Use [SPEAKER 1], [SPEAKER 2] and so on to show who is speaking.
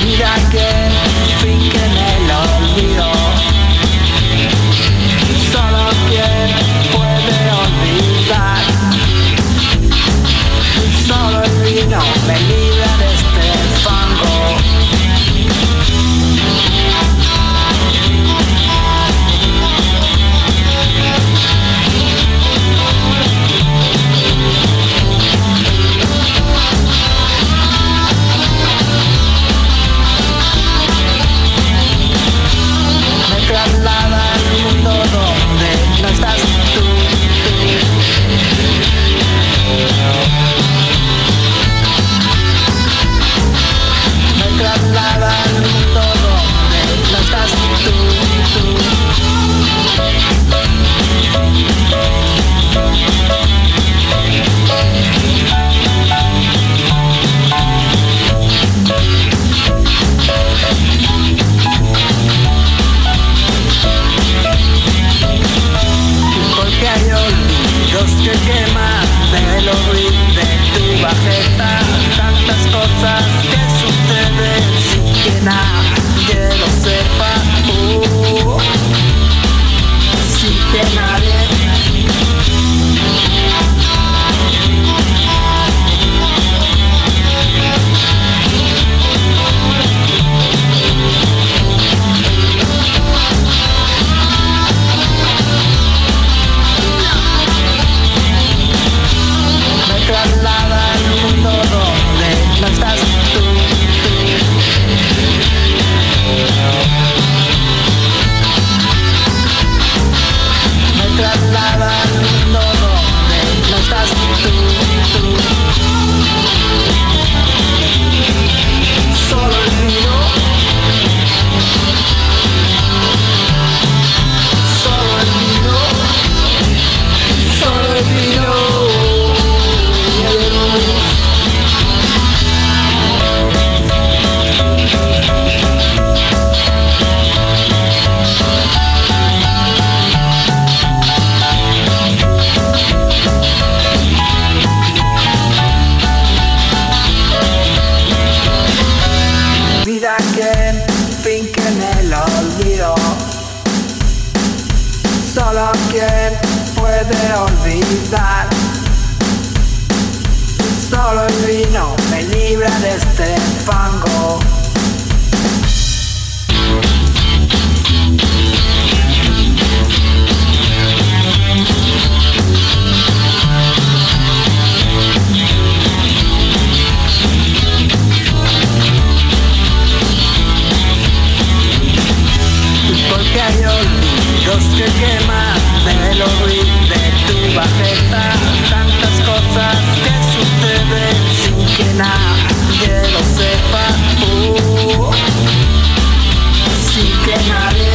[SPEAKER 1] Olvida que finque en el Tantas cosas que suceden. Sin que nadie lo sepa uh, Sin que nadie Que finque en el olvido. Solo quien puede olvidar. Solo el vino me libra de este fango. Tantas cosas que suceden sin que nadie lo sepa. Uh, Sin que nadie